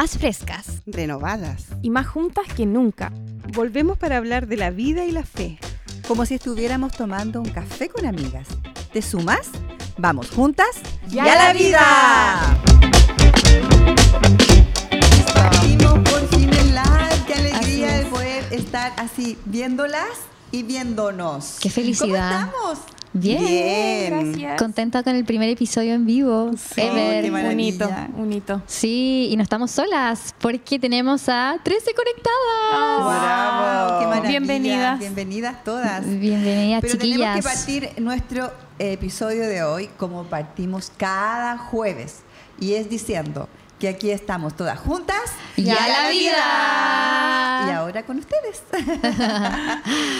más frescas, renovadas y más juntas que nunca. Volvemos para hablar de la vida y la fe. Como si estuviéramos tomando un café con amigas. ¿Te sumas? Vamos juntas y a la vida. Partimos por fin en. Qué alegría de poder estar así viéndolas y viéndonos. Qué felicidad. ¿Cómo estamos? Bien, gracias. Contenta con el primer episodio en vivo. Sí, Ever. qué Un hito, un hito. Sí, y no estamos solas porque tenemos a 13 conectadas. ¡Wow! ¡Qué maravilla! Bienvenidas. Bienvenidas todas. Bienvenidas, Pero chiquillas. tenemos que partir nuestro episodio de hoy como partimos cada jueves. Y es diciendo que aquí estamos todas juntas. ¡Y a la vida! Y ahora con ustedes.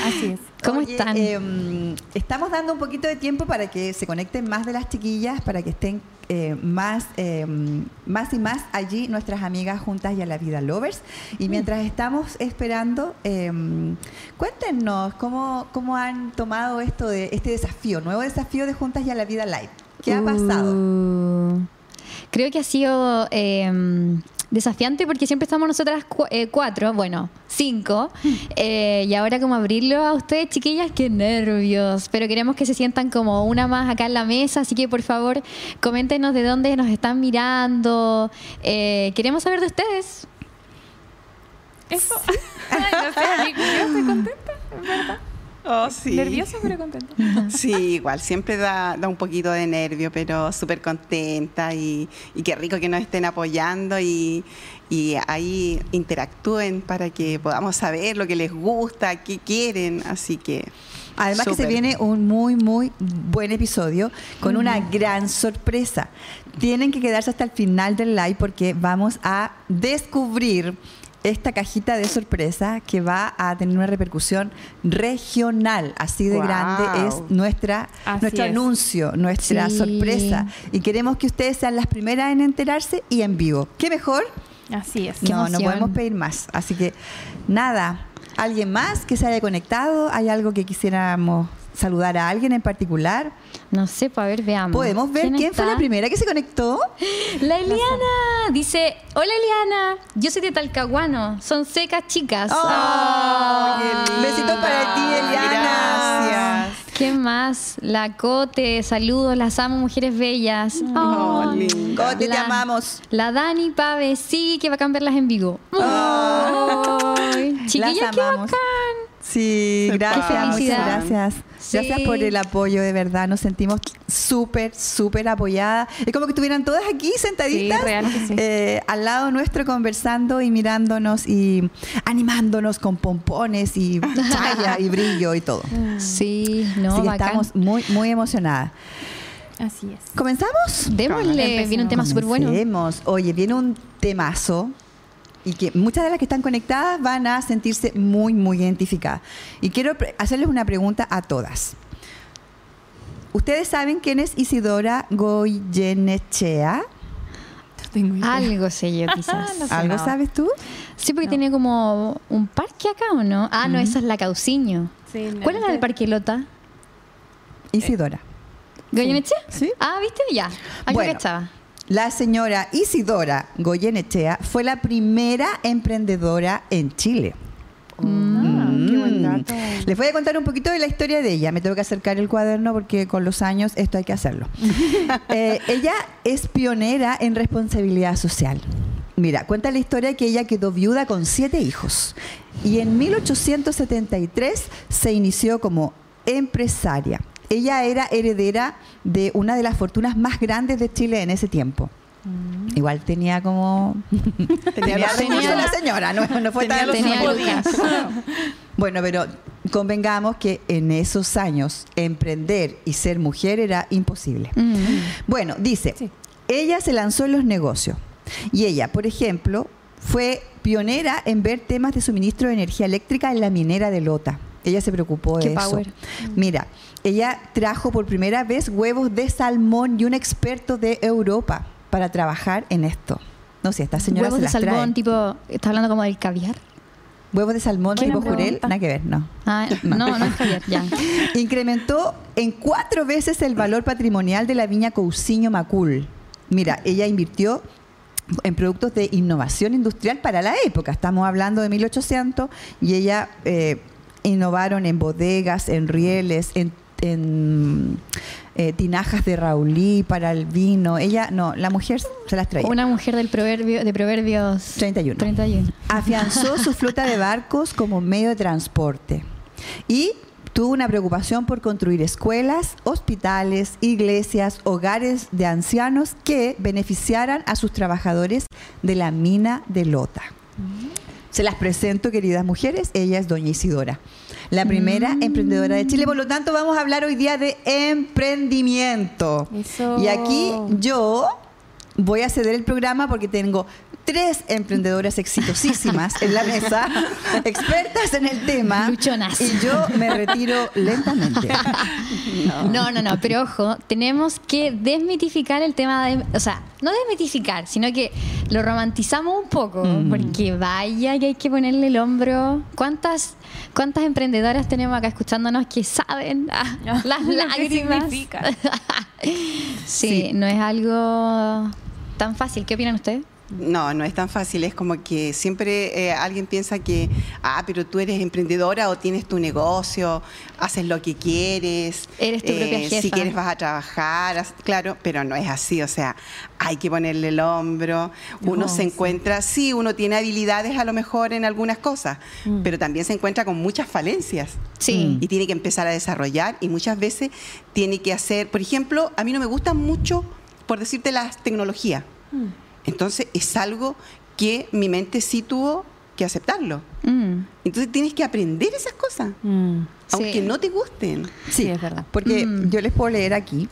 Así es. ¿Cómo Oye, están? em, estamos dando un poquito de tiempo para que se conecten más de las chiquillas, para que estén eh, más, em, más y más allí nuestras amigas juntas y a la vida lovers. Mm. Y mientras estamos esperando, em, cuéntenos cómo, cómo han tomado esto de este desafío, nuevo desafío de juntas y a la vida live. ¿Qué ha pasado? Uh, creo que ha sido eh, desafiante porque siempre estamos nosotras cu- eh, cuatro, bueno, cinco, eh, y ahora como abrirlo a ustedes, chiquillas, qué nervios, pero queremos que se sientan como una más acá en la mesa, así que por favor coméntenos de dónde nos están mirando, eh, queremos saber de ustedes. Eso. Ay, no sé, yo estoy contenta, en verdad. Oh, sí. Nerviosa, pero contenta. Sí, igual, siempre da, da un poquito de nervio, pero súper contenta y, y qué rico que nos estén apoyando y, y ahí interactúen para que podamos saber lo que les gusta, qué quieren, así que... Además que se viene un muy, muy buen episodio con una gran sorpresa. Tienen que quedarse hasta el final del live porque vamos a descubrir esta cajita de sorpresa que va a tener una repercusión regional. Así de grande es nuestra, Así nuestro es. anuncio, nuestra Sí. sorpresa. Y queremos que ustedes sean las primeras en enterarse y en vivo. ¿Qué mejor? Así es. No, no podemos pedir más. Así que nada, ¿alguien más que se haya conectado? ¿Hay algo que quisiéramos saludar a alguien en particular? No sé, pues a ver, veamos. ¿Podemos ver quién, fue la primera que se conectó? La Eliana dice, hola Eliana, yo soy de Talcahuano, son secas chicas. Oh, qué. Besitos para ti, Eliana. Gracias. ¿Qué más? La Cote, saludos, las amo, mujeres bellas. Oh, linda. Cote, te amamos. La Dani Pave, sí, que va a cambiarlas en vivo. Ay, Chiquillas, Las qué amamos. bacán. Sí, gracias, muchas gracias. Sí. Gracias por el apoyo, de verdad. Nos sentimos súper, súper apoyadas. Es como que estuvieran todas aquí sentaditas Sí, real que sí. eh, al lado nuestro conversando y mirándonos y animándonos con pompones y chaya y brillo y todo. Sí, no, Así que bacán. estamos muy, muy emocionadas. Así es. ¿Comenzamos? Démosle, viene un tema súper bueno. Oye, viene un temazo y que muchas de las que están conectadas van a sentirse muy, muy identificadas. Y quiero hacerles una pregunta a todas. ¿Ustedes saben quién es Isidora Goyenechea? No tengo idea. Algo sé yo, quizás. No sé ¿Algo nada. sabes tú? Sí, porque No. tiene como un parque acá, ¿o no? Ah, no, esa es la Cauciño. Sí, no, ¿Cuál es la del parque Lota? Isidora. ¿Goyenechea? Sí. Ah, ¿viste? Ya. Algo Bueno. cachaba. La señora Isidora Goyenechea fue la primera emprendedora en Chile. Ah, qué buen Mm. dato. Les voy a contar un poquito de la historia de ella. Me tengo que acercar el cuaderno porque con los años esto hay que hacerlo. Eh, ella es pionera en responsabilidad social. Mira, cuenta la historia que ella quedó viuda con siete hijos y en 1873 se inició como empresaria. Ella era heredera de una de las fortunas más grandes de Chile en ese tiempo. Igual tenía como... tenía los recursos tenía- la señora, no, no fue tenía tan... Tenía podías. Bueno, pero convengamos que en esos años emprender y ser mujer era imposible. Mm. Bueno, dice, Sí. ella se lanzó en los negocios y ella, por ejemplo, fue pionera en ver temas de suministro de energía eléctrica en la minera de Lota. Ella se preocupó Qué de eso. power. Mira, ella trajo por primera vez huevos de salmón y un experto de Europa para trabajar en esto. No sé, esta señora Huevos se de las salmón, trae. tipo, ¿estás hablando como del caviar? Huevos de salmón tipo jurel, nada que ver, no. Ah, no, no es caviar, ya. Incrementó en cuatro veces el valor patrimonial de la viña Cousiño Macul. Mira, ella invirtió en productos de innovación industrial para la época. Estamos hablando de 1800 y ella eh, innovaron en bodegas, en rieles, en, en, eh, tinajas de Raulí para el vino. Ella, no, la mujer se las traía. Una mujer del proverbio, de Proverbios 31. 31. Afianzó su flota de barcos como medio de transporte y tuvo una preocupación por construir escuelas, hospitales, iglesias, hogares de ancianos que beneficiaran a sus trabajadores de la mina de Lota. Se las presento, queridas mujeres. Ella es doña Isidora, la primera emprendedora de Chile. Por lo tanto, vamos a hablar hoy día de emprendimiento. Eso. Y aquí yo voy a ceder el programa porque tengo tres emprendedoras exitosísimas en la mesa, expertas en el tema. Luchonas. Y yo me retiro lentamente. No, no, no, pero ojo, tenemos que desmitificar el tema de, o sea, no desmitificar, sino que lo romantizamos un poco, Mm. porque vaya que hay que ponerle el hombro. ¿Cuántas, cuántas emprendedoras tenemos acá escuchándonos que saben ah, las lágrimas? significa. sí, Sí. no es algo tan fácil. ¿Qué opinan ustedes? No, no es tan fácil. Es como que siempre eh, alguien piensa que, ah, pero tú eres emprendedora o tienes tu negocio, haces lo que quieres. eh, Eres tu propia Si jefa. quieres vas a trabajar, claro, pero no es así. O sea, hay que ponerle el hombro. Uno No, se encuentra, sí, uno tiene habilidades a lo mejor en algunas cosas, pero también se encuentra con muchas falencias Sí. y tiene que empezar a desarrollar y muchas veces tiene que hacer, por ejemplo, a mí no me gustan mucho, por decirte, las tecnologías. Entonces es algo que mi mente sí tuvo que aceptarlo. Mm, Entonces tienes que aprender esas cosas, Mm. aunque Sí. no te gusten. Sí, es verdad. Porque Mm. yo les puedo leer aquí,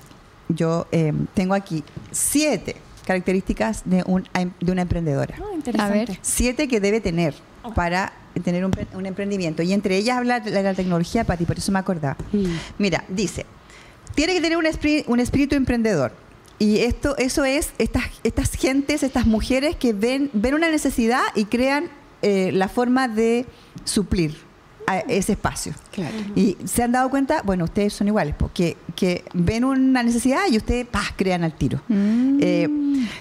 yo eh, tengo aquí siete características de, un, de una emprendedora. Ah, interesante. A ver. Siete que debe tener para tener un, un emprendimiento. Y entre ellas habla de la tecnología, Pati, por eso me acordaba. Mm. Mira, dice, tiene que tener un, espri- un espíritu emprendedor. Y esto, eso es estas, estas gentes, estas mujeres que ven, ven una necesidad y crean eh, la forma de suplir a ese espacio. Claro. Y se han dado cuenta, bueno, ustedes son iguales, porque que ven una necesidad y ustedes ¡pah! crean al tiro. Mm. Eh,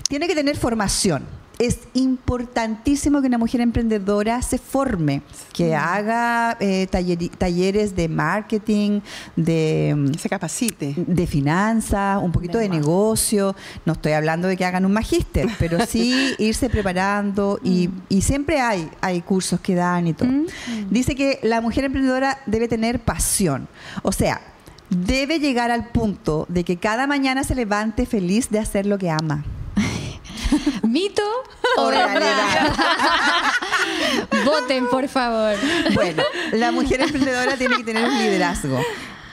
tiene que tener formación. Es importantísimo que una mujer emprendedora se forme, que haga eh, talleres de marketing, de, mm, Que se capacite. de finanzas, un poquito de De negocio. No estoy hablando de que hagan un magíster, pero sí irse preparando y, y siempre hay, hay cursos que dan y todo. Mm. Dice que la mujer emprendedora debe tener pasión. O sea, debe llegar al punto de que cada mañana se levante feliz de hacer lo que ama. ¿Mito o realidad? Voten, por favor. Bueno, la mujer emprendedora tiene que tener un liderazgo.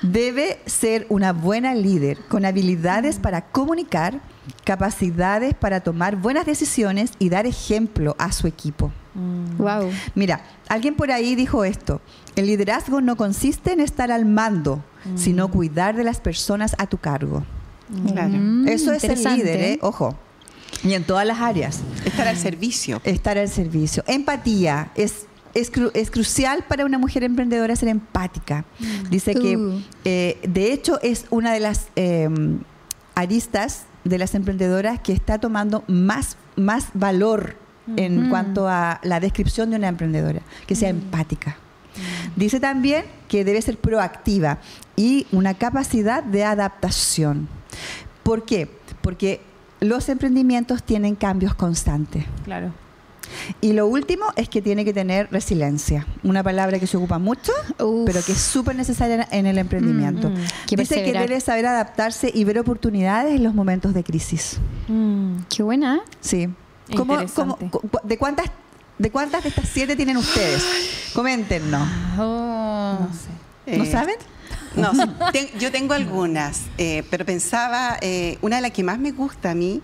Debe ser una buena líder con habilidades para comunicar, capacidades para tomar buenas decisiones y dar ejemplo a su equipo. Wow. Mira, alguien por ahí dijo esto, el liderazgo no consiste en estar al mando, sino cuidar de las personas a tu cargo. Claro. Mm, Eso es el líder, ¿eh? ojo. Y en todas las áreas. Estar al servicio. Estar al servicio. Empatía es, es, cru- es crucial para una mujer emprendedora ser empática. Dice que, eh, de hecho, es una de las eh, aristas de las emprendedoras que está tomando más, más valor en Mm. cuanto a la descripción de una emprendedora, que sea empática. Dice también que debe ser proactiva y una capacidad de adaptación. ¿Por qué? Porque los emprendimientos tienen cambios constantes. Claro. Y lo último es que tiene que tener resiliencia, una palabra que se ocupa mucho, Uf. pero que es súper necesaria en el emprendimiento. Mm, mm. Que Dice que debe saber adaptarse y ver oportunidades en los momentos de crisis. Mm. Qué buena. Sí. ¿Cómo- cómo- Interesante. cu- de, cuántas, ¿De cuántas de estas siete tienen ustedes? Coméntenos. Oh. No sé. ¿No Eh, saben? No, ten- yo tengo algunas, eh, pero pensaba, eh, una de las que más me gusta a mí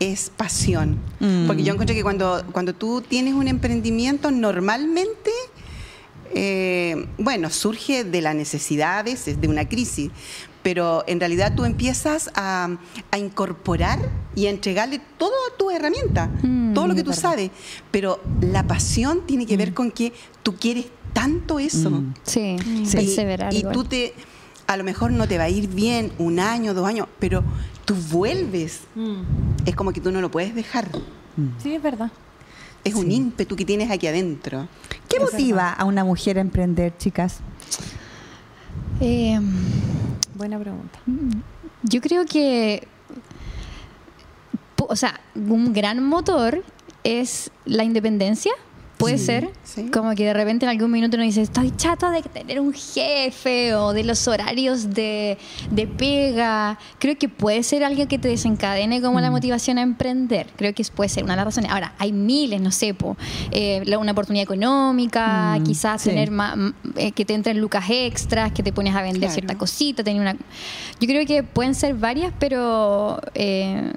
es pasión. Mm. Porque yo encuentro que cuando, cuando tú tienes un emprendimiento, normalmente, eh, bueno, surge de la necesidad a veces, de una crisis, pero en realidad tú empiezas a, a incorporar y a entregarle todas tus herramientas, Mm, todo lo que tú verdad. sabes, pero la pasión tiene que ver con que tú quieres tanto eso. Mm. Sí, Sí. perseverar. Y, y igual. tú te, a lo mejor no te va a ir bien un año, dos años, pero tú vuelves. Mm. Es como que tú no lo puedes dejar. Sí, es verdad. Es un Sí. ímpetu que tienes aquí adentro. ¿Qué Es motiva verdad. a una mujer a emprender, chicas? Eh, Buena pregunta. yo creo que, o sea, un gran motor es la independencia. Puede Sí, ser. sí. Como que de repente en algún minuto uno dice, estoy chata de tener un jefe o de los horarios de, de pega. Creo que puede ser algo que te desencadene como la motivación a emprender. Creo que puede ser una de las razones. Ahora, hay miles, no sé, po, eh, una oportunidad económica, Mm, quizás sí. tener más, que te entren lucas extras, que te pones a vender Claro. cierta cosita, tener una... Yo creo que pueden ser varias, pero eh,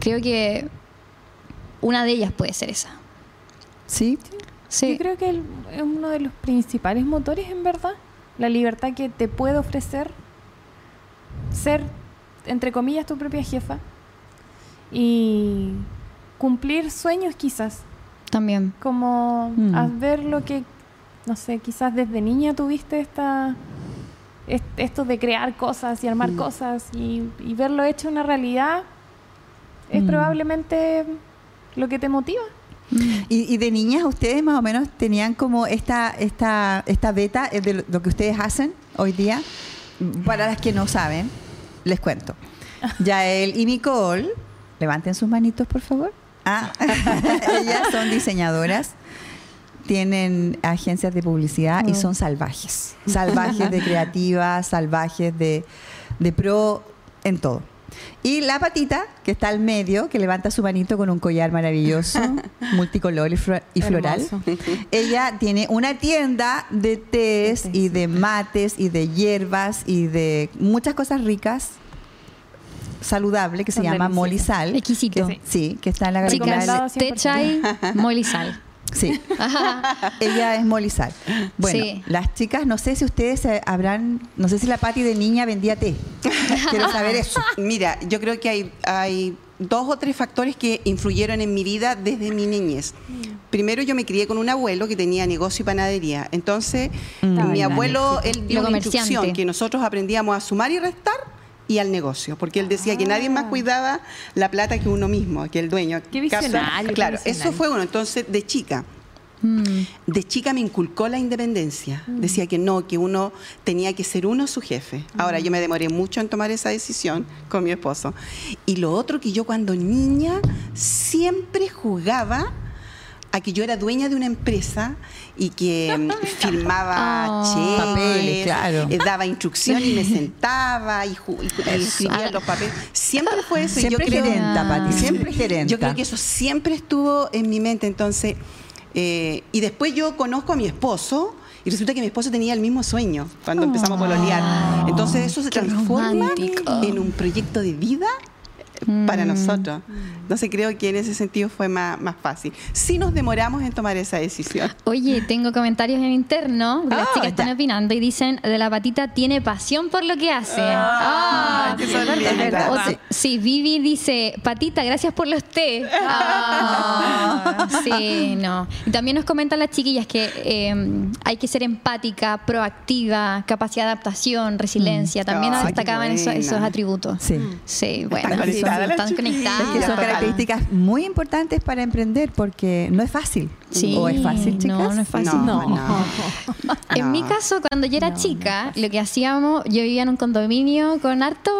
creo que una de ellas puede ser esa. ¿Sí? Sí. Yo creo que el- es uno de los principales motores, en verdad. La libertad que te puede ofrecer ser, entre comillas, tu propia jefa. Y cumplir sueños quizás. También. Como Mm. a ver lo que, no sé, quizás desde niña tuviste esta est- esto de crear cosas y armar Mm. cosas y, y verlo hecho una realidad es Mm. probablemente lo que te motiva. Y, y de niñas ustedes más o menos tenían como esta, esta, esta beta eh, de lo, que ustedes hacen hoy día. Para las que no saben, les cuento. Yael y Nicole, levanten sus manitos, por favor. Ah, ellas son diseñadoras, tienen agencias de publicidad y Wow. son salvajes. Salvajes de creativas, salvajes de, de pro en todo. Y la patita, que está al medio, que levanta su manito con un collar maravilloso, multicolor y, flo- y floral. Ella tiene una tienda de tés y de mates y de hierbas y de muchas cosas ricas, saludable, que se llama Sal. Exquisito. Que- sí, que está en la Chicas, té chai, mole Sí, ella es Molly Sal. Bueno, Sí. las chicas, no sé si ustedes eh, habrán, no sé si la Patti de niña vendía té. Quiero saber eso. Mira, yo creo que hay, hay dos o tres factores que influyeron en mi vida desde mi niñez. Primero, yo me crié con un abuelo que tenía negocio y panadería. Entonces, Mm. mi abuelo, él dio una instrucción que nosotros aprendíamos a sumar y restar y al negocio, porque él decía que nadie más cuidaba la plata que uno mismo, que el dueño. Qué visionario, qué Claro, visionario. eso fue uno. Entonces, de chica, Mm. de chica me inculcó la independencia. Decía que no, que uno tenía que ser uno su jefe. Ahora, yo me demoré mucho en tomar esa decisión con mi esposo. Y lo otro que yo cuando niña siempre jugaba a que yo era dueña de una empresa y que mm, firmaba Oh. cheques, Papeles, claro. eh, daba instrucción y me sentaba y, y- y escribía los papeles. Siempre fue eso. y yo Siempre creo- gerenta, Pati, siempre gerenta. yo creo que eso siempre estuvo en mi mente. Entonces, eh, y después yo conozco a mi esposo y resulta que mi esposo tenía el mismo sueño cuando empezamos a pololear. Entonces eso se transforma romántico. en un proyecto de vida para Mm. nosotros. Entonces creo que en ese sentido fue más, más fácil. Sí nos demoramos en tomar esa decisión. Oye, tengo comentarios en interno. de Las Ah, chicas están ya. opinando y dicen de la patita tiene pasión por lo que hace. Ah, Ah, qué verdad, verdad. Otra- sí, Vivi dice, patita, gracias por los té. Ah, sí, no. Y también nos comentan las chiquillas que eh, hay que ser empática, proactiva, capacidad de adaptación, resiliencia. También Ay, qué destacaban esos, esos atributos. Sí. Sí, bueno, sí, conectadas están. Es conectadas. que son total. características muy importantes para emprender porque no es fácil. Sí, ¿O es fácil, chicas? No, no es fácil. No, no. En mi caso, cuando yo era chica, lo que hacíamos, yo vivía en un condominio con harto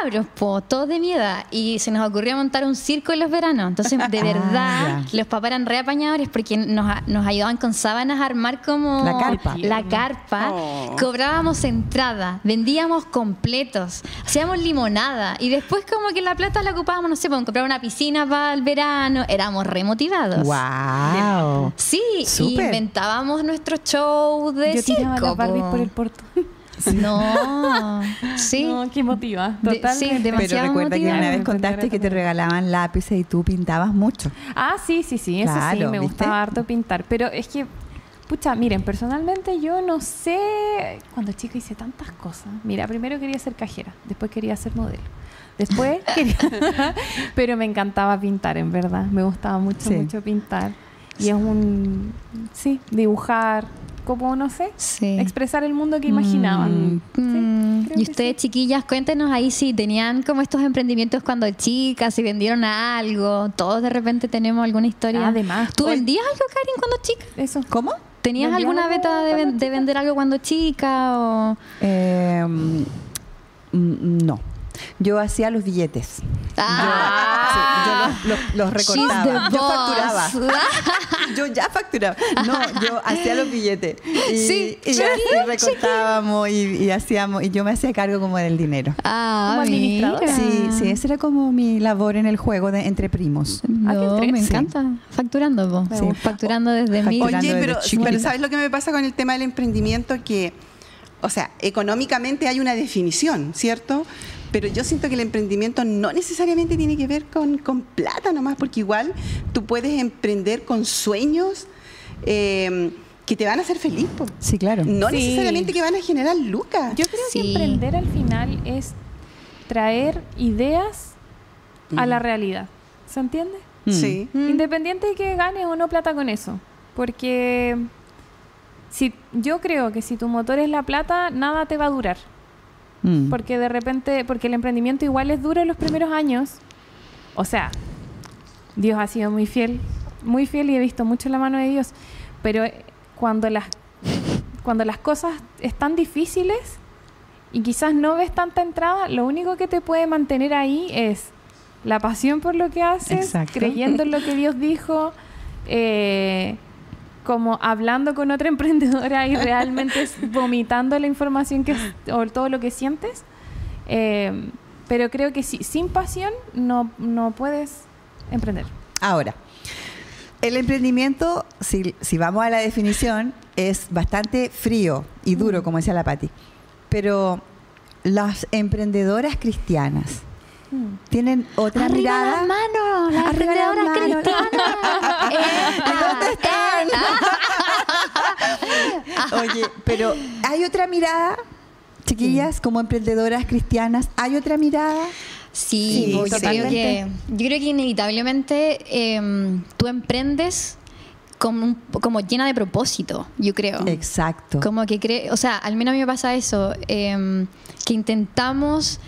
cabros, po, todos de mi edad, y se nos ocurrió montar un circo en los veranos. Entonces, de Ah, verdad, ya. los papás eran reapañadores porque nos ayudaban con sábanas a armar como La carpa. la carpa. Oh. Cobrábamos entrada, vendíamos completos, hacíamos limonada, y después como que la plata la ocupábamos, no sé, para comprar una piscina para el verano. Éramos remotivados. ¡Wow! Sí, y Súper. inventábamos nuestro show de Yo circo. las Barbies po. por el porto. No, sí. No, qué motiva. Totalmente. sí, demasiado Pero recuerda que motivada. una vez contaste que te regalaban lápices y tú pintabas mucho. Ah, sí, sí, sí, eso sí, Claro, me ¿viste? gustaba harto pintar. Pero es que, pucha, miren, personalmente yo no sé. Cuando chica hice tantas cosas. Mira, primero quería ser cajera, después quería ser modelo. Después quería. pero me encantaba pintar, en verdad. Me gustaba mucho, Sí. mucho pintar. Y es un. Sí, dibujar. como, no sé, Sí. expresar el mundo que imaginaban. Mm, creo y ustedes, sí. chiquillas, cuéntenos ahí si tenían como estos emprendimientos cuando chicas, si vendieron algo. Todos de repente tenemos alguna historia. Además, ¿Tú vendías algo, Karin, cuando chica? Eso. ¿Cómo? ¿Tenías ¿Vendías alguna beta de, ven- vender algo cuando chica? O... Eh, mm, no. Yo hacía los billetes. Ah. Yo, sí, yo los, los- los recortaba. Yo facturaba. Yo ya facturaba. No, yo hacía los billetes. Y, Sí, y, y recortábamos y, y hacíamos. Y yo me hacía cargo como del dinero. Ah, Como administradora. Sí, sí, esa era como mi labor en el juego de entre primos. Ah, No, me sí. encanta. Facturando, po. Me Sí. Facturando desde mil. Facturando. Oye, pero, pero ¿sabes lo que me pasa con el tema del emprendimiento? Que, o sea, económicamente hay una definición, ¿cierto? Pero yo siento que el emprendimiento no necesariamente tiene que ver con, con plata nomás, porque igual tú puedes emprender con sueños eh, que te van a hacer feliz. po. Sí, claro. No Sí. necesariamente que van a generar lucas. Yo creo Sí. que emprender al final es traer ideas a la realidad. ¿Se entiende? Mm. Sí. Mm. Independiente de que ganes o no plata con eso. Porque si, yo creo que si tu motor es la plata, nada te va a durar. Mm. Porque de repente, porque el emprendimiento igual es duro en los primeros años. O sea, Dios ha sido muy fiel, muy fiel y he visto mucho la mano de Dios. Pero eh, cuando las, cuando las cosas están difíciles y quizás no ves tanta entrada, lo único que te puede mantener ahí es la pasión por lo que haces, Exacto. creyendo en lo que Dios dijo, eh, como hablando con otra emprendedora y realmente vomitando la información que o todo lo que sientes. Eh, pero creo que si- sin pasión no, no puedes emprender. Ahora, el emprendimiento, si, si vamos a la definición, es bastante frío y duro, como decía la Patti. Pero las emprendedoras cristianas tienen otra Arriba mirada. las manos, las Arriba las emprendedoras manos. cristianas. ¿Y dónde Oye, pero hay otra mirada, chiquillas, como emprendedoras cristianas, hay otra mirada. Sí, Sí, yo, creo que, yo creo que inevitablemente eh, tú emprendes como, como llena de propósito, yo creo. Exacto. Como que cree, o sea, al menos a mí me pasa eso, eh, que intentamos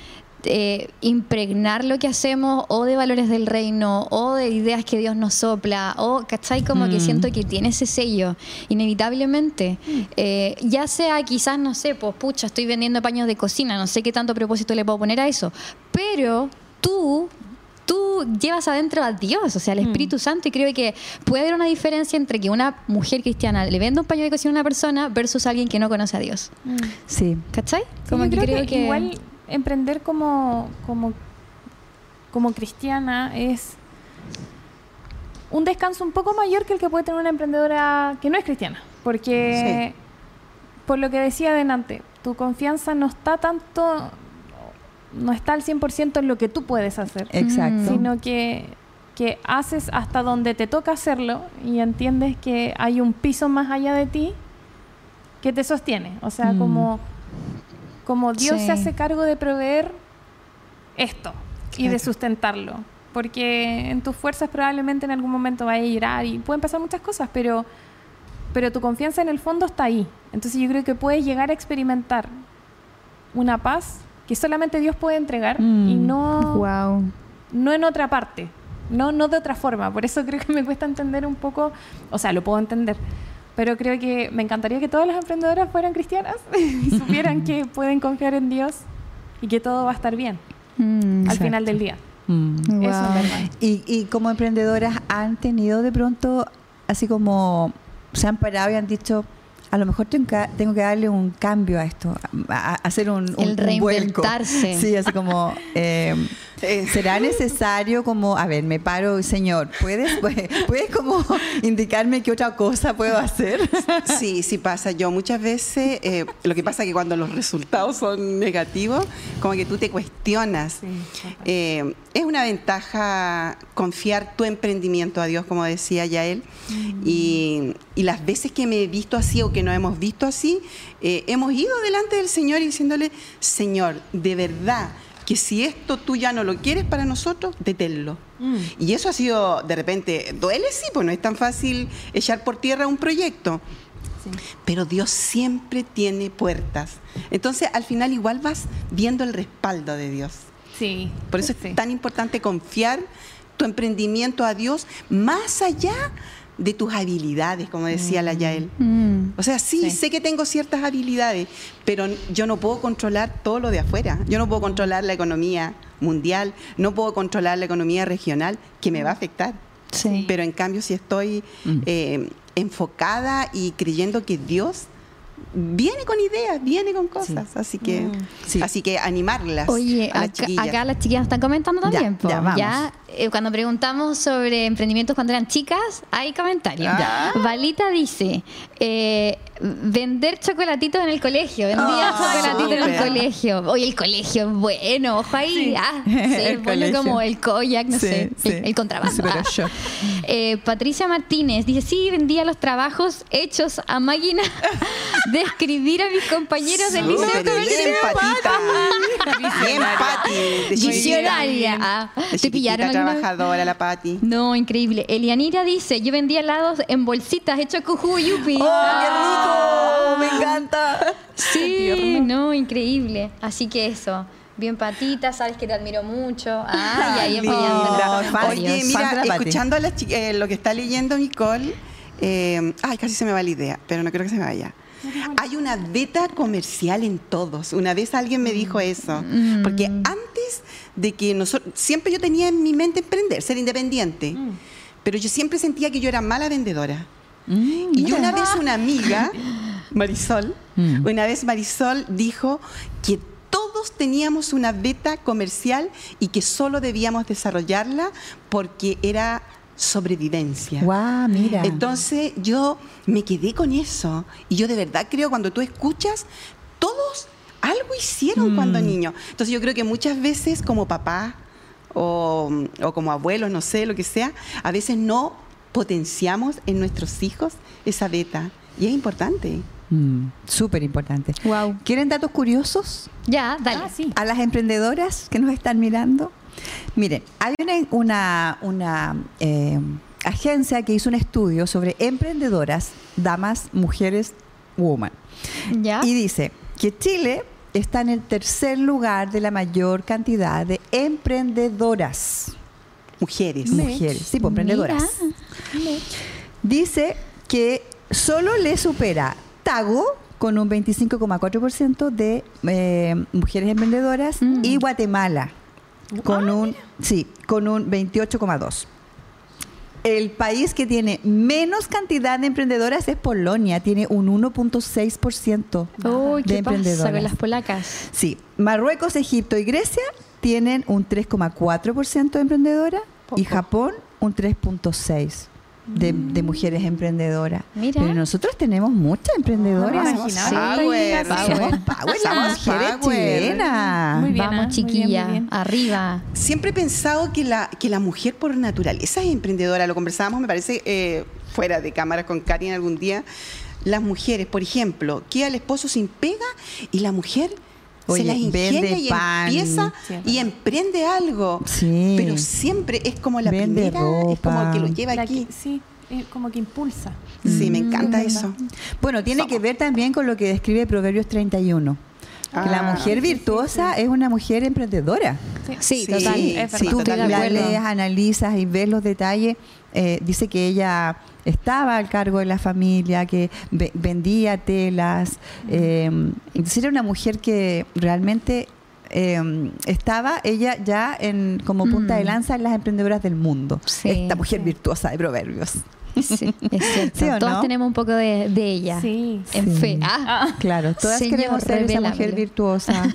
eh, impregnar lo que hacemos o de valores del reino o de ideas que Dios nos sopla o, ¿cachai? Como que Mm. siento que tiene ese sello, inevitablemente. Eh, ya sea quizás, no sé, pues pucha, estoy vendiendo paños de cocina, no sé qué tanto propósito le puedo poner a eso, pero tú... Tú llevas adentro a Dios, o sea, al Espíritu Santo, y creo que puede haber una diferencia entre que una mujer cristiana le venda un paño de cocina a una persona versus alguien que no conoce a Dios. Sí. ¿Cachai? Sí, yo creo, que, igual Mm. Emprender como, como, como cristiana es un descanso un poco mayor que el que puede tener una emprendedora que no es cristiana. Porque, por lo que decía adelante, tu confianza no está tanto, no está al 100% en lo que tú puedes hacer, Exacto. sino que, que haces hasta donde te toca hacerlo y entiendes que hay un piso más allá de ti que te sostiene. O sea, Mm. como, como Dios Sí. se hace cargo de proveer esto y de sustentarlo. Porque en tus fuerzas probablemente en algún momento vaya a llorar y pueden pasar muchas cosas, pero, pero tu confianza en el fondo está ahí. Entonces yo creo que puedes llegar a experimentar una paz que solamente Dios puede entregar y Mm. no, Wow. no en otra parte, no, no de otra forma. Por eso creo que me cuesta entender un poco, o sea, lo puedo entender, pero creo que me encantaría que todas las emprendedoras fueran cristianas y supieran que pueden confiar en Dios y que todo va a estar bien al Exacto. final del día. Mm. Eso es. Y, y como emprendedoras han tenido de pronto, así como se han parado y han dicho, a lo mejor tengo que, tengo que darle un cambio a esto, a, a hacer un, un- El un vuelco. reinventarse. Sí, así como, eh, ¿será necesario como, a ver, me paro, señor, ¿puedes, puedes, puedes como indicarme qué otra cosa puedo hacer? Sí, sí pasa. Yo muchas veces, eh, lo que pasa es que cuando los resultados son negativos, como que tú te cuestionas. Eh, es una ventaja confiar tu emprendimiento a Dios, como decía ya él. Y, y las veces que me he visto así o que nos hemos visto así, eh, hemos ido delante del Señor y diciéndole, Señor, de verdad que si esto tú ya no lo quieres para nosotros, deténlo. Y eso ha sido, de repente, duele, sí, pues no es tan fácil echar por tierra un proyecto. pero Dios siempre tiene puertas. Entonces, al final igual vas viendo el respaldo de Dios. Sí. Por eso Sí. es tan importante confiar tu emprendimiento a Dios más allá de tus habilidades, como decía la Yael. Mm. O sea, sí, Sí. sé que tengo ciertas habilidades, pero yo no puedo controlar todo lo de afuera. Yo no puedo controlar la economía mundial, no puedo controlar la economía regional, que me va a afectar. Sí. Pero en cambio, si estoy Mm. eh, enfocada y creyendo que Dios viene con ideas, viene con cosas, así que, Mm. Sí. así que animarlas. Oye, a las acá, chiquillas. acá las chiquillas están comentando también. ya, vamos. eh, cuando preguntamos sobre emprendimientos cuando eran chicas, hay comentarios. Ya. Valita dice, eh, vender chocolatitos en el colegio. Vendía Ah, chocolatitos en el colegio. Oye, el colegio es bueno, ojo ahí. Ah, sí, El bueno como el koyak, no Sí, sé, sí. el, el contrabando. Ah. Eh, Patricia Martínez dice, sí, vendía los trabajos hechos a máquina de escribir a mis compañeros del liceo comercial. Bien, Pati. Visionaria. Ah, trabajadora, la Pati. No, increíble. Elianira dice, yo vendía helados en bolsitas hechos cujú yupi. ¡Oh, qué rico! Me encanta. Sí, no, increíble. Así que eso. Bien patita, sabes que te admiro mucho. Ah, y ahí. Fan. Oye, mira, escuchando a eh, lo que está leyendo Nicole, eh, ay, casi se me va la idea, pero no creo que se me vaya. Hay una beta comercial en todos. Una vez alguien me dijo eso. Mm. Porque antes de que nosotros, siempre yo tenía en mi mente emprender, ser independiente. Pero yo siempre sentía que yo era mala vendedora. Mm, Y una vez una amiga, Marisol, Mm. una vez Marisol dijo que todos teníamos una beta comercial y que solo debíamos desarrollarla porque era sobrevivencia. Guau, mira. Entonces yo me quedé con eso y yo de verdad creo cuando tú escuchas, todos algo hicieron cuando niños. Entonces yo creo que muchas veces como papá o, o como abuelos, no sé, lo que sea, a veces no potenciamos en nuestros hijos esa beta y es importante. Mm, Súper importante. Wow. ¿Quieren datos curiosos? Ya, dale. Ah, sí. a las emprendedoras que nos están mirando. Miren, hay una, una, una, eh, agencia que hizo un estudio sobre emprendedoras, damas, mujeres, woman. Ya. Y dice que Chile está en el tercer lugar de la mayor cantidad de emprendedoras. Mujeres. Mujeres, sí, pues, emprendedoras. Dice que solo le supera Tago con un 25,4% de eh, mujeres emprendedoras Mm. y Guatemala con un sí, con un 28,2. El país que tiene menos cantidad de emprendedoras es Polonia, tiene un 1.6% Uy, de ¿qué pasa emprendedoras. con las polacas? Sí, Marruecos, Egipto y Grecia tienen un 3,4% de emprendedoras y Japón un 3,6% de, de mujeres emprendedoras. Mira. Pero nosotros tenemos muchas emprendedoras. Imaginaba. Sí, power, Somos power, las Somos mujeres power. chilenas. Muy bien, Vamos, muy chiquilla, bien, muy bien. arriba. Siempre he pensado que la, que la mujer por naturaleza es emprendedora. Lo conversábamos, me parece, eh, fuera de cámara con Karin algún día. Las mujeres, por ejemplo, queda el esposo sin pega y la mujer Oye, se las ingenia vende y pan. empieza Sí, y emprende algo. Sí. Pero siempre es como la Vende primera, es como que lo lleva La aquí. que- sí, como que impulsa. Sí, me Mm, encanta es eso. Bueno, tiene que ver también con lo que describe Proverbios 31. que la Ah, mujer virtuosa es una mujer emprendedora. Sí, Sí, total. es tú de la analizas y ves los detalles, eh, dice que ella estaba al cargo de la familia, que ve- vendía telas. eh, entonces era una mujer que realmente eh, estaba ella ya en, como punta de Mm. lanza en las emprendedoras del mundo. Sí, Esta mujer sí. virtuosa de proverbios. Sí, es cierto. ¿Sí o Todos no? tenemos un poco de, de ella. Sí. En Sí. fe. Ah, Claro, todas Señor, queremos ser esa mujer virtuosa.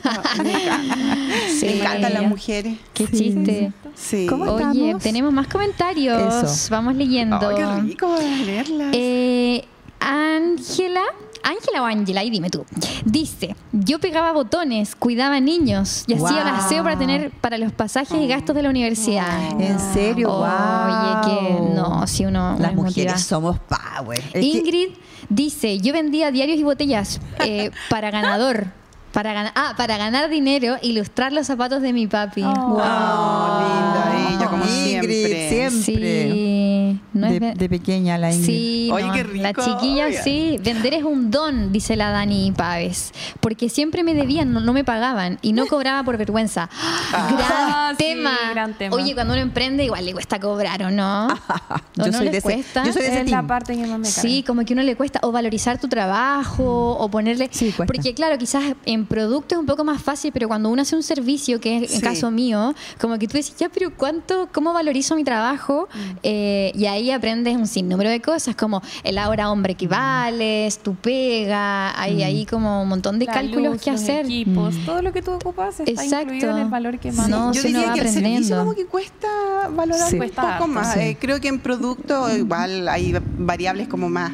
sí. Me encantan las mujeres. Qué Sí. chiste. Sí. ¿Cómo Oye, estamos? tenemos más comentarios. Eso. Vamos leyendo. Oh, qué rico leerlas. Eh, Ángela, o Ángela, ahí dime tú. Dice, yo pegaba botones, cuidaba niños y hacía el Wow. aseo para tener para los pasajes y gastos de la universidad. en serio, wow. Oye, que no, si uno Las es mujeres somos power. Es que- Ingrid dice, yo vendía diarios y botellas eh, para ganador. Para ganar, ah, para ganar dinero, ilustrar los zapatos de mi papi. Oh. Wow. linda ella, como Ingrid, siempre. siempre. Sí, no de, pequeña la Ingrid. Sí, Oye, no, qué rico. la chiquilla sí, vender es un don, dice la Dani Paves, porque siempre me debían, no, no me pagaban y no cobraba por vergüenza. Ah, gran, tema. gran tema. Oye, cuando uno emprende igual le cuesta cobrar o no. ¿O Yo no soy les de ese- cuesta? yo soy de ese Es la parte que más me carga. Sí, como que uno le cuesta o valorizar tu trabajo o ponerle... Sí, cuesta. Porque claro, quizás en producto es un poco más fácil, pero cuando uno hace un servicio, que es Sí. caso mío, como que tú dices, ya, pero ¿cuánto, cómo valorizo mi trabajo? Mm. Eh, y ahí aprendes un sinnúmero de cosas, como el ahora hombre que vales, tu pega, hay Mm. ahí como un montón de La cálculos luz, que los hacer. equipos, todo lo que tú ocupas está Exacto. incluido en el valor que más. No, Yo diría va que el servicio aprendiendo. como que cuesta valorar Sí. un Cuesta poco harto, más. sí. Eh, creo que en producto igual hay variables como más,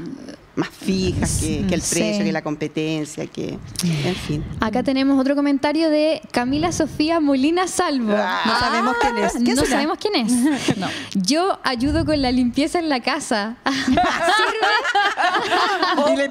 más fijas que, que el Sí. precio, que la competencia, que en fin. Acá tenemos otro comentario de Camila Sofía Molina Salvo. Ah. No sabemos quién es. ¿Quién no será? sabemos quién es. Yo ayudo con la limpieza en la casa. Y le.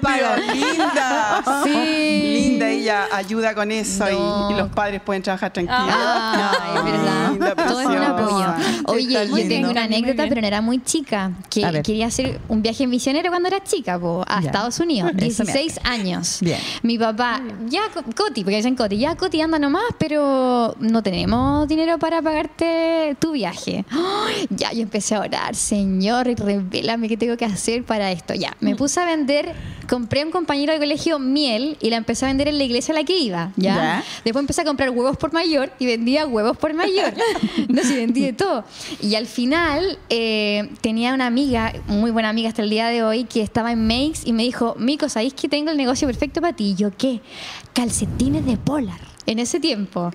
Linda. Sí. Linda, ella ayuda con eso y- No. y, los padres pueden trabajar tranquilos. Ah, es verdad. Linda, Todo es un apoyo. Oye, yo tengo una anécdota, pero no era muy chica. Que quería hacer un viaje misionero cuando era chica, po, a Ya. Estados Unidos. Eso me 16 años. Bien. Mi papá, ya, Co- Coti, porque dicen Coti, ya, Coti, anda nomás, pero no tenemos dinero para pagarte tu viaje. ¡Ay! Ya, yo empecé a orar, Señor, revélame qué tengo que hacer para esto. Ya, me puse a vender, compré a un compañero de colegio miel y la empecé a vender en la iglesia a la que iba. ¿ya? Ya. Después empecé a comprar huevos por mayor y vendía huevos por mayor. no sé, vendí de todo. Y al final eh, tenía una amiga, muy buena amiga hasta el día de hoy, que estaba en Y me dijo, Mico, ¿sabéis que tengo el negocio perfecto para ti? ¿qué? Calcetines de polar. En ese tiempo.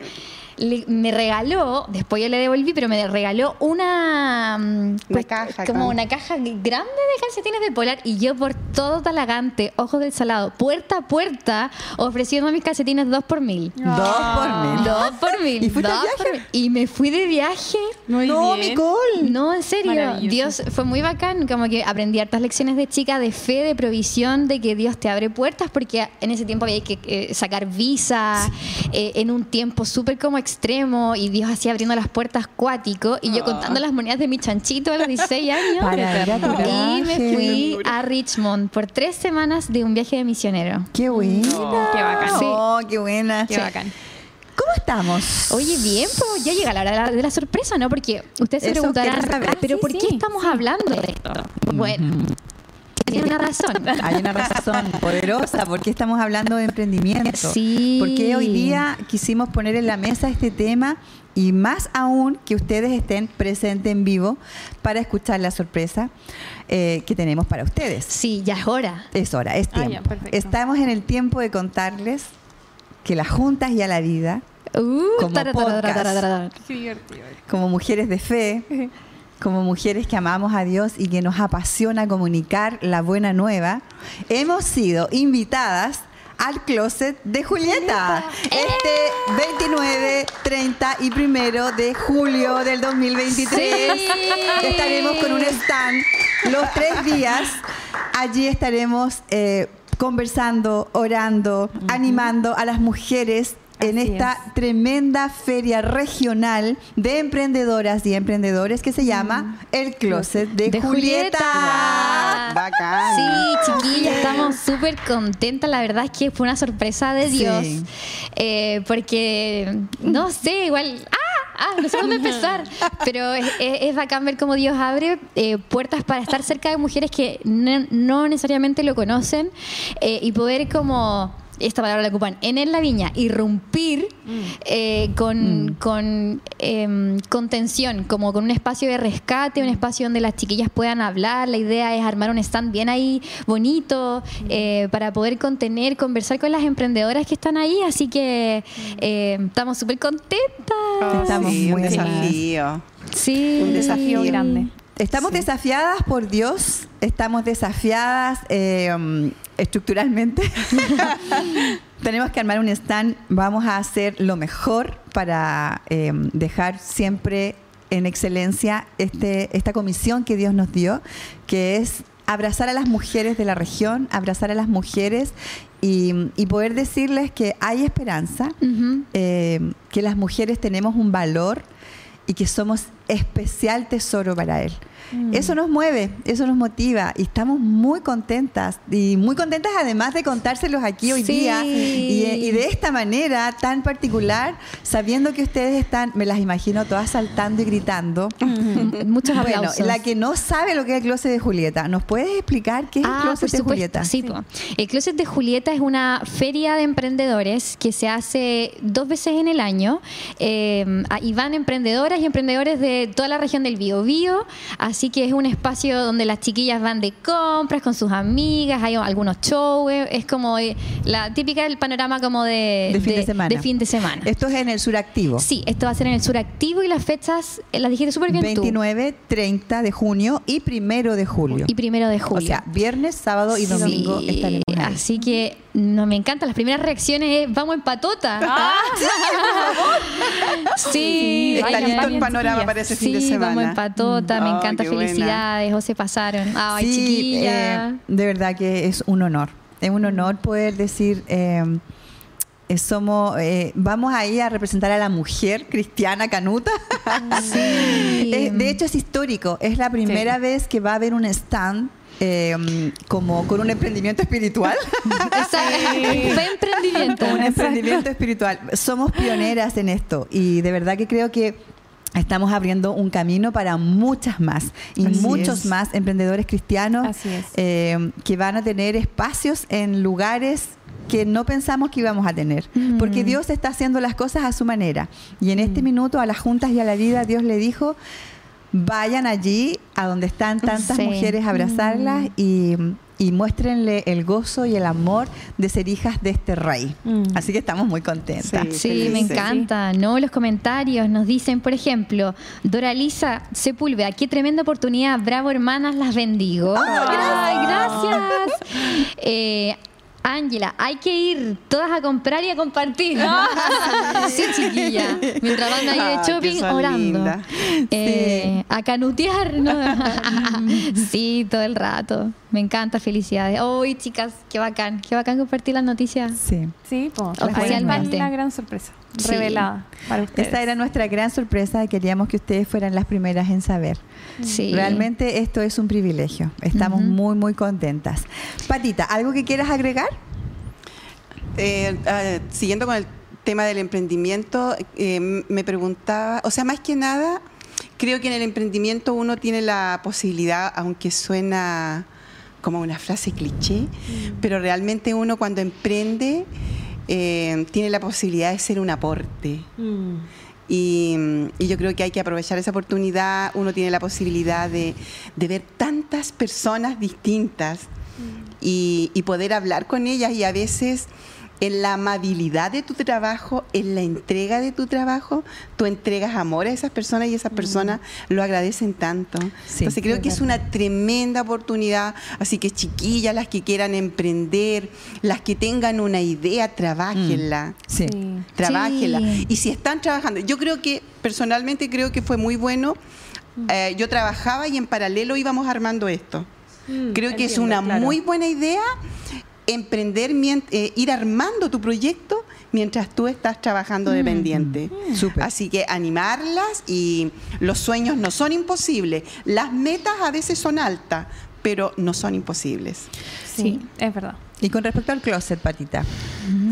Le- me regaló, después yo le devolví, pero me regaló una, mm, pues, caja como una caja grande de calcetines de polar y yo por todo Talagante, ojos del salado, puerta a puerta, ofreciendo mis calcetines dos por mil. Dos por mil. Dos por mil. ¿Y fuiste dos al viaje? por mil. Y me fui de viaje. Muy no, bien. Nicole. No, en serio. Dios fue muy bacán. Como que aprendí hartas lecciones de chica, de fe, de provisión, de que Dios te abre puertas, porque en ese tiempo había que eh, sacar visa eh, en un tiempo súper como extremo y Dios así abriendo las puertas cuático y yo contando las monedas de mi chanchito a los 16 años. Para ir a tu y me fui a Richmond por tres semanas de un viaje de misionero. Qué buena. Qué bacán. Sí. Oh, qué buena. Qué bacán. ¿Cómo estamos? Oye, bien, pues ya llega la hora de la, de la sorpresa, ¿no? Porque ustedes se Eso preguntarán. "Ah, pero Sí, ¿por sí, qué estamos hablando de esto? Bueno, tiene una razón. Hay una razón poderosa porque estamos hablando de emprendimiento. Sí. Porque hoy día quisimos poner en la mesa este tema y más aún que ustedes estén presentes en vivo para escuchar la sorpresa eh, que tenemos para ustedes. Sí, ya es hora. Es hora, es Ah, ya, tiempo. Estamos en el tiempo de contarles que las juntas y a la vida, Uh, Como. Qué divertido. como mujeres de fe, como mujeres que amamos a Dios y que nos apasiona comunicar la buena nueva, hemos sido invitadas al closet de Julieta. Este 29, 30 y primero de julio del 2023 Sí. estaremos con un stand los tres días. Allí estaremos eh, conversando, orando, animando a las mujeres en Así esta tremenda feria regional de emprendedoras y emprendedores que se llama El Closet de, De Julieta. Julieta. Bacán. Sí, chiquillas, estamos súper contentas. La verdad es que fue una sorpresa de Sí. Dios. Eh, porque, no sé, igual. ¡Ah! Ah, no sé dónde empezar. Pero es, es- es bacán ver cómo Dios abre eh, puertas para estar cerca de mujeres que no, no necesariamente lo conocen eh, y poder como esta palabra la ocupan, en la viña, irrumpir eh, con, con em, contención, como con un espacio de rescate, un espacio donde las chiquillas puedan hablar. La idea es armar un stand bien ahí, bonito, eh, para poder contener, conversar con las emprendedoras que están ahí. Así que eh, estamos súper contentas. Estamos sí, un muy desafío. Sí. Un desafío grande. Estamos Sí. desafiadas por Dios, estamos desafiadas um, estructuralmente. Tenemos que armar un stand, vamos a hacer lo mejor para eh, dejar siempre en excelencia este, esta comisión que Dios nos dio, que es abrazar a las mujeres de la región, abrazar a las mujeres y, y poder decirles que hay esperanza, eh, que las mujeres tenemos un valor y que somos especial tesoro para Él. Eso nos mueve, eso nos motiva y estamos muy contentas y muy contentas además de contárselos aquí hoy Sí. día y, y de esta manera tan particular, sabiendo que ustedes están, me las imagino todas saltando y gritando. Muchos Bueno, aplausos. la que no sabe lo que es el closet de Julieta, ¿nos puedes explicar qué es el Ah, closet por de Julieta? sí, po. El Closet de Julieta es una feria de emprendedores que se hace dos veces en el año. Eh, y van emprendedoras y emprendedores de toda la región del Biobío. Así que es un espacio donde las chiquillas van de compras con sus amigas, hay algunos shows. Es como eh, la típica del panorama como de, De fin de semana. de fin de semana. Esto es en el sur activo. Sí, esto va a ser en el sur activo y las fechas eh, las dijiste súper bien tú. 29, 30 de junio y primero de julio. Y primero de julio. O sea, viernes, sábado y Sí, domingo estaremos ahí. Así que no me encanta. Las primeras reacciones es vamos en patota. sí, Está listo el panorama para ese sí, fin de semana. vamos en patota. me Oh, encanta. buena. Felicidades. O se pasaron. Ay, Sí, chiquilla. eh, de verdad que es un honor. Es un honor poder decir, eh, eh, somos, eh, vamos ahí a representar a la mujer cristiana canuta. Sí. Eh, de hecho es histórico. Es la primera vez que va a haber un stand. Eh, como con un emprendimiento espiritual. Exacto. Emprendimiento. un emprendimiento espiritual. Somos pioneras en esto y de verdad que creo que estamos abriendo un camino para muchas más y Así muchos es. más emprendedores cristianos Así es. eh, que van a tener espacios en lugares que no pensamos que íbamos a tener, Mm. porque Dios está haciendo las cosas a su manera. Y en este minuto a las juntas y a la vida Dios le dijo, vayan allí a donde están tantas Sí. mujeres a abrazarlas y, y muéstrenle el gozo y el amor de ser hijas de este rey. Mm. Así que estamos muy contentas. Sí. Sí, me encanta. No, los comentarios nos dicen, por ejemplo, Doralisa Sepúlveda, qué tremenda oportunidad. Bravo, hermanas, las bendigo. Ay, gracias. Eh, Ángela, hay que ir todas a comprar y a compartir. sí, chiquilla. Mientras van ahí de Ah, shopping orando. Eh, A canutear. ¿no? sí, todo el rato. Me encanta, felicidades. Uy, chicas, qué bacán. Qué bacán compartir las noticias. Sí. Sí, pues. Oficialmente. Una gran sorpresa Sí. revelada para ustedes. Esta era nuestra gran sorpresa. Queríamos que ustedes fueran las primeras en saber. Sí. Realmente esto es un privilegio. Estamos Ujú. muy, muy contentas. Patita, ¿algo que quieras agregar? Eh, ah, siguiendo con el tema del emprendimiento, eh, me preguntaba, o sea, más que nada, creo que en el emprendimiento uno tiene la posibilidad, aunque suena como una frase cliché, pero realmente uno cuando emprende eh, tiene la posibilidad de ser un aporte. Mm. Y, mm, y yo creo que hay que aprovechar esa oportunidad. Uno tiene la posibilidad de, de ver tantas personas distintas y, y poder hablar con ellas y a veces en la amabilidad de tu trabajo, en la entrega de tu trabajo, tú entregas amor a esas personas y esas personas lo agradecen tanto. Sí, Entonces creo que es una tremenda oportunidad, así que chiquillas, las que quieran emprender, las que tengan una idea, trabajenla. Sí. Sí. Trabájela. Sí. Y si están trabajando, yo creo que personalmente creo que fue muy bueno. Eh, yo trabajaba y en paralelo íbamos armando esto. Mm, Creo que es una claro. muy buena idea emprender, eh, ir armando tu proyecto mientras tú estás trabajando dependiente. Súper. Así que animarlas y los sueños no son imposibles. Las metas a veces son altas, pero no son imposibles. Sí, es verdad. Y con respecto al closet, Patita,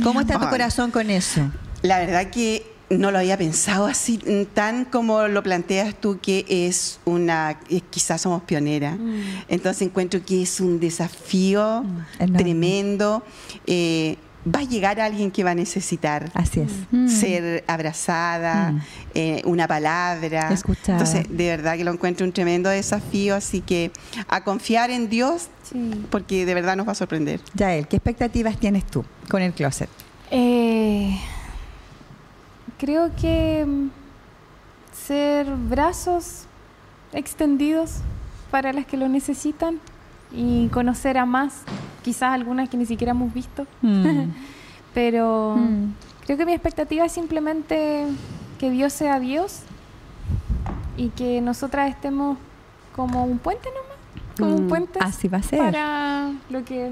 ¿cómo está tu corazón con eso? La verdad que no lo había pensado así mm, tan como lo planteas tú que es una eh, quizás somos pioneras entonces encuentro que es un desafío enorme. tremendo Eh, va a llegar alguien que va a necesitar Así es. Mm. ser abrazada, Mm. eh, una palabra. Escuchada. Entonces, de verdad que lo encuentro un tremendo desafío, así que a confiar en Dios, Sí. porque de verdad nos va a sorprender. Yael, ¿qué expectativas tienes tú con el closet? Eh, creo que mm, ser brazos extendidos para las que lo necesitan y conocer a más, quizás algunas que ni siquiera hemos visto, Mm. pero Mm. creo que mi expectativa es simplemente que Dios sea Dios y que nosotras estemos como un puente nomás como un puente así va a ser. para lo que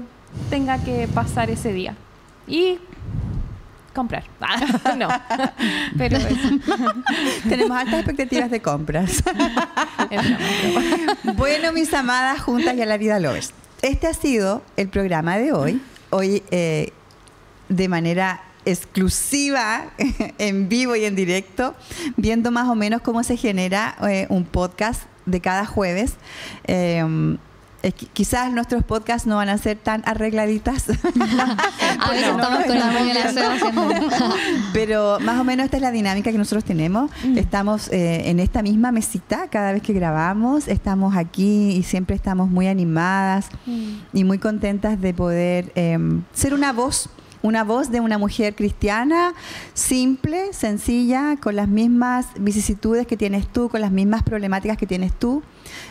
tenga que pasar ese día. Y comprar. Ah, no, pero eso. Tenemos altas expectativas de compras. bueno, mis amadas juntas y a la vida lovers. Este ha sido el programa de hoy. Hoy, eh, de manera exclusiva, en vivo y en directo, viendo más o menos cómo se genera eh, un podcast de cada jueves. Eh, eh, qui- quizás nuestros podcasts no van a ser tan arregladitas. A veces No, estamos con no, haciendo. Pero más o menos esta es la dinámica que nosotros tenemos. Estamos eh, en esta misma mesita cada vez que grabamos. Estamos aquí y siempre estamos muy animadas y muy contentas de poder eh, ser una voz. Una voz de una mujer cristiana, simple, sencilla, con las mismas vicisitudes que tienes tú, con las mismas problemáticas que tienes tú,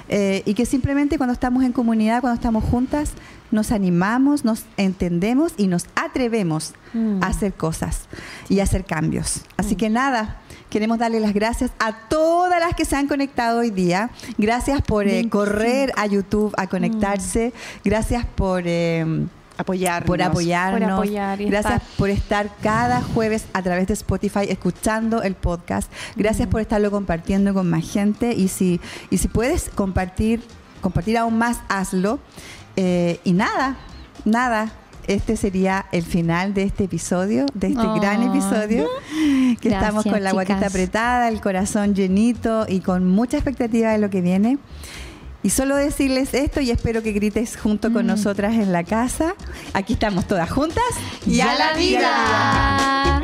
eh, y que simplemente cuando estamos en comunidad, cuando estamos juntas, nos animamos, nos entendemos y nos atrevemos Mm. a hacer cosas y a hacer cambios. Así que nada, queremos darle las gracias a todas las que se han conectado hoy día. Gracias por eh, correr a YouTube a conectarse. Gracias por... eh, Apoyarnos. por apoyarnos. Por apoyar Gracias estar. por estar cada jueves a través de Spotify escuchando el podcast. Gracias por estarlo compartiendo con más gente. Y si, y si puedes compartir, compartir aún más, hazlo. Eh, y nada, nada. Este sería el final de este episodio, de este Oh. gran episodio, que estamos con la guatita apretada, el corazón llenito y con mucha expectativa de lo que viene. Y solo decirles esto y espero que grites junto Mm. con nosotras en la casa. Aquí estamos todas juntas ¡Y a la vida!